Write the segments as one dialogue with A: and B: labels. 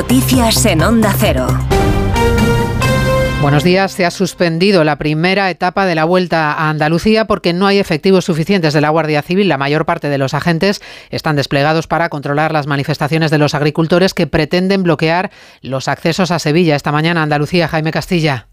A: Noticias en Onda Cero.
B: Buenos días. Se ha suspendido la primera etapa de la vuelta a Andalucía porque no hay efectivos suficientes de la Guardia Civil. La mayor parte de los agentes están desplegados para controlar las manifestaciones de los agricultores que pretenden bloquear los accesos a Sevilla. Esta mañana Andalucía, Jaime Castilla.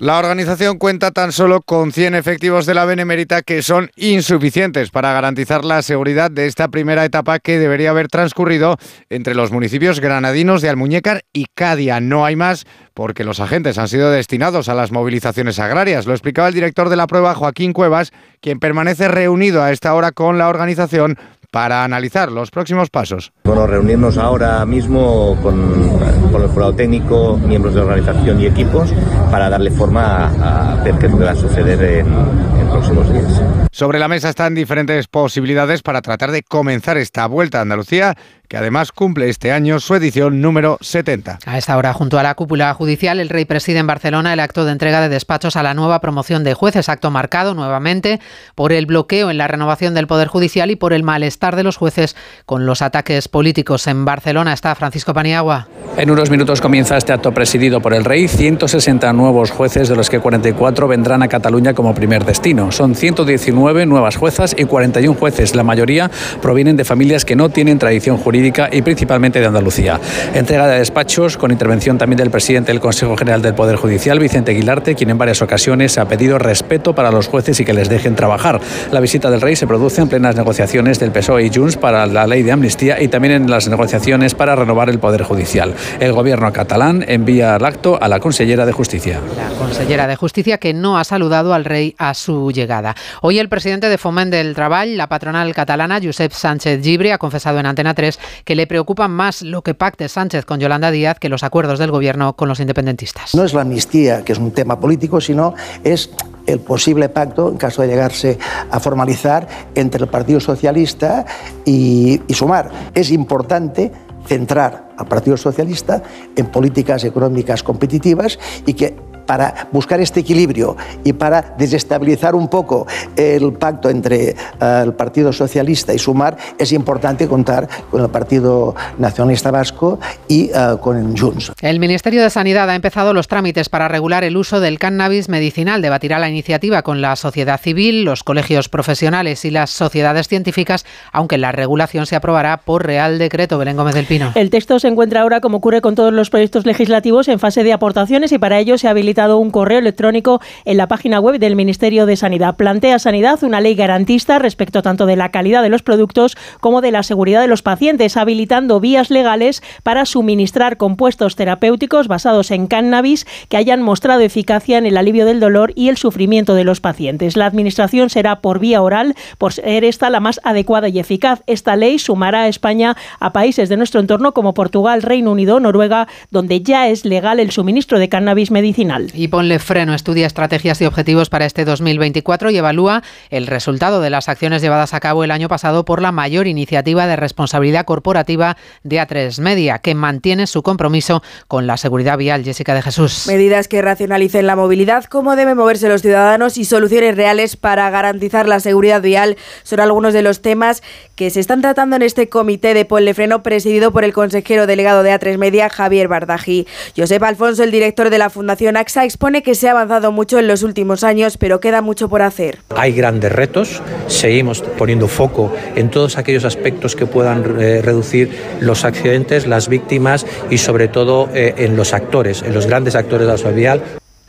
C: La organización cuenta tan solo con 100 efectivos de la Benemérita que son insuficientes para garantizar la seguridad de esta primera etapa que debería haber transcurrido entre los municipios granadinos de Almuñécar y Cadia. No hay más porque los agentes han sido destinados a las movilizaciones agrarias. Lo explicaba el director de la prueba, Joaquín Cuevas, quien permanece reunido a esta hora con la organización para analizar los próximos pasos.
D: Bueno, reunirnos ahora mismo con, el jurado técnico, miembros de organización y equipos para darle forma a, a ver qué va a suceder en próximos días.
C: Sobre la mesa están diferentes posibilidades para tratar de comenzar esta vuelta a Andalucía que además cumple este año su edición número 70.
B: A esta hora, junto a la cúpula judicial, el rey preside en Barcelona el acto de entrega de despachos a la nueva promoción de jueces, acto marcado nuevamente por el bloqueo en la renovación del Poder Judicial y por el malestar de los jueces con los ataques políticos. En Barcelona está Francisco Paniagua.
E: En unos minutos comienza este acto presidido por el rey. 160 nuevos jueces, de los que 44 vendrán a Cataluña como primer destino. Son 119 nuevas juezas y 41 jueces. La mayoría provienen de familias que no tienen tradición jurídica y principalmente de Andalucía. Entrega de despachos con intervención también del presidente del Consejo General del Poder Judicial, Vicente Aguilarte, quien en varias ocasiones ha pedido respeto para los jueces y que les dejen trabajar. La visita del rey se produce en plenas negociaciones del PSOE y Junts para la ley de amnistía y también en las negociaciones para renovar el Poder Judicial. El gobierno catalán envía el acto a la consellera de Justicia.
B: La consellera de Justicia que no ha saludado al rey a su llegada. Hoy el presidente de Foment del Treball, la patronal catalana, Josep Sánchez Gibri, ha confesado en Antena 3 que le preocupa más lo que pacte Sánchez con Yolanda Díaz que los acuerdos del gobierno con los independentistas.
F: No es la amnistía, que es un tema político, sino es el posible pacto, en caso de llegarse a formalizar, entre el Partido Socialista y, y Sumar. Es importante centrar al Partido Socialista en políticas económicas competitivas y que para buscar este equilibrio y para desestabilizar un poco el pacto entre uh, el Partido Socialista y Sumar, es importante contar con el Partido Nacionalista Vasco y uh, con Junts.
B: El Ministerio de Sanidad ha empezado los trámites para regular el uso del cannabis medicinal. Debatirá la iniciativa con la sociedad civil, los colegios profesionales y las sociedades científicas, aunque la regulación se aprobará por Real Decreto. Belén Gómez del Pino.
G: El texto se encuentra ahora, como ocurre con todos los proyectos legislativos, en fase de aportaciones y para ello se habilita un correo electrónico en la página web del Ministerio de Sanidad. Plantea Sanidad una ley garantista respecto tanto de la calidad de los productos como de la seguridad de los pacientes, habilitando vías legales para suministrar compuestos terapéuticos basados en cannabis que hayan mostrado eficacia en el alivio del dolor y el sufrimiento de los pacientes. La administración será por vía oral, por ser esta la más adecuada y eficaz. Esta ley sumará a España a países de nuestro entorno como Portugal, Reino Unido, Noruega, donde ya es legal el suministro de cannabis medicinal
B: y ponle freno. Estudia estrategias y objetivos para este 2024 y evalúa el resultado de las acciones llevadas a cabo el año pasado por la mayor iniciativa de responsabilidad corporativa de A3 Media, que mantiene su compromiso con la seguridad vial. Jessica de Jesús.
H: Medidas que racionalicen la movilidad, cómo deben moverse los ciudadanos y soluciones reales para garantizar la seguridad vial son algunos de los temas que se están tratando en este comité de ponle freno presidido por el consejero delegado de A3 Media, Javier Bardají. Josep Alfonso, el director de la Fundación AXA, expone que se ha avanzado mucho en los últimos años, pero queda mucho por hacer.
I: Hay grandes retos, seguimos poniendo foco en todos aquellos aspectos que puedan eh, reducir los accidentes, las víctimas y sobre todo eh, en los actores, en los grandes actores de la seguridad vial.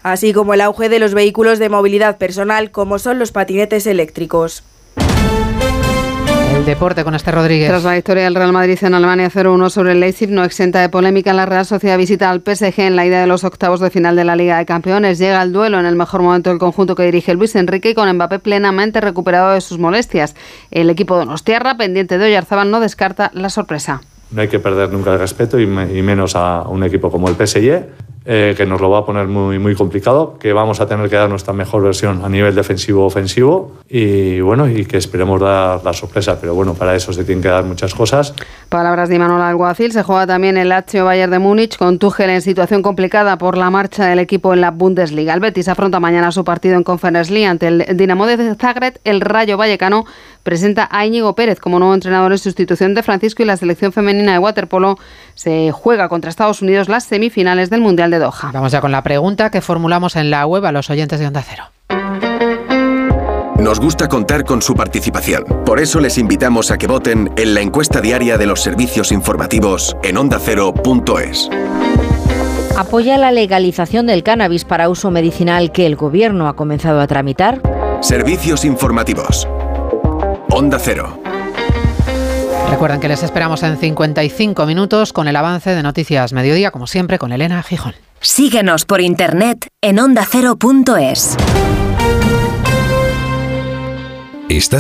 H: Así como el auge de los vehículos de movilidad personal, como son los patinetes eléctricos.
B: El deporte con este Rodríguez.
J: Tras la victoria del Real Madrid en Alemania 0-1 sobre el Leipzig, no exenta de polémica, la Real Sociedad visita al PSG en la ida de los octavos de final de la Liga de Campeones. Llega el duelo en el mejor momento del conjunto que dirige Luis Enrique con Mbappé plenamente recuperado de sus molestias. El equipo de Nostierra, pendiente de Oyarzábal, no descarta la sorpresa.
K: No hay que perder nunca el respeto y, menos a un equipo como el PSG eh, que nos lo va a poner muy, muy complicado, que vamos a tener que dar nuestra mejor versión a nivel defensivo-ofensivo y bueno, y que esperemos dar la sorpresa, pero bueno, para eso se tienen que dar muchas cosas.
J: Palabras de Manuel Alguacil, se juega también el Lazio Bayern de Múnich con Tuchel en situación complicada por la marcha del equipo en la Bundesliga. El Betis afronta mañana su partido en Conference League ante el Dinamo de Zagreb, el Rayo Vallecano presenta a Íñigo Pérez como nuevo entrenador en sustitución de Francisco y la selección femenina de waterpolo se juega contra Estados Unidos las semifinales del Mundial de Doha.
B: Vamos ya con la pregunta que formulamos en la web a los oyentes de Onda Cero.
L: Nos gusta contar con su participación. Por eso les invitamos a que voten en la encuesta diaria de los servicios informativos en ondacero.es.
M: ¿Apoya la legalización del cannabis para uso medicinal que el gobierno ha comenzado a tramitar?
L: Servicios informativos. Onda Cero.
B: Recuerden que les esperamos en 55 minutos con el avance de Noticias Mediodía, como siempre, con Elena Gijón.
A: Síguenos por internet en ondacero.es.
L: Estás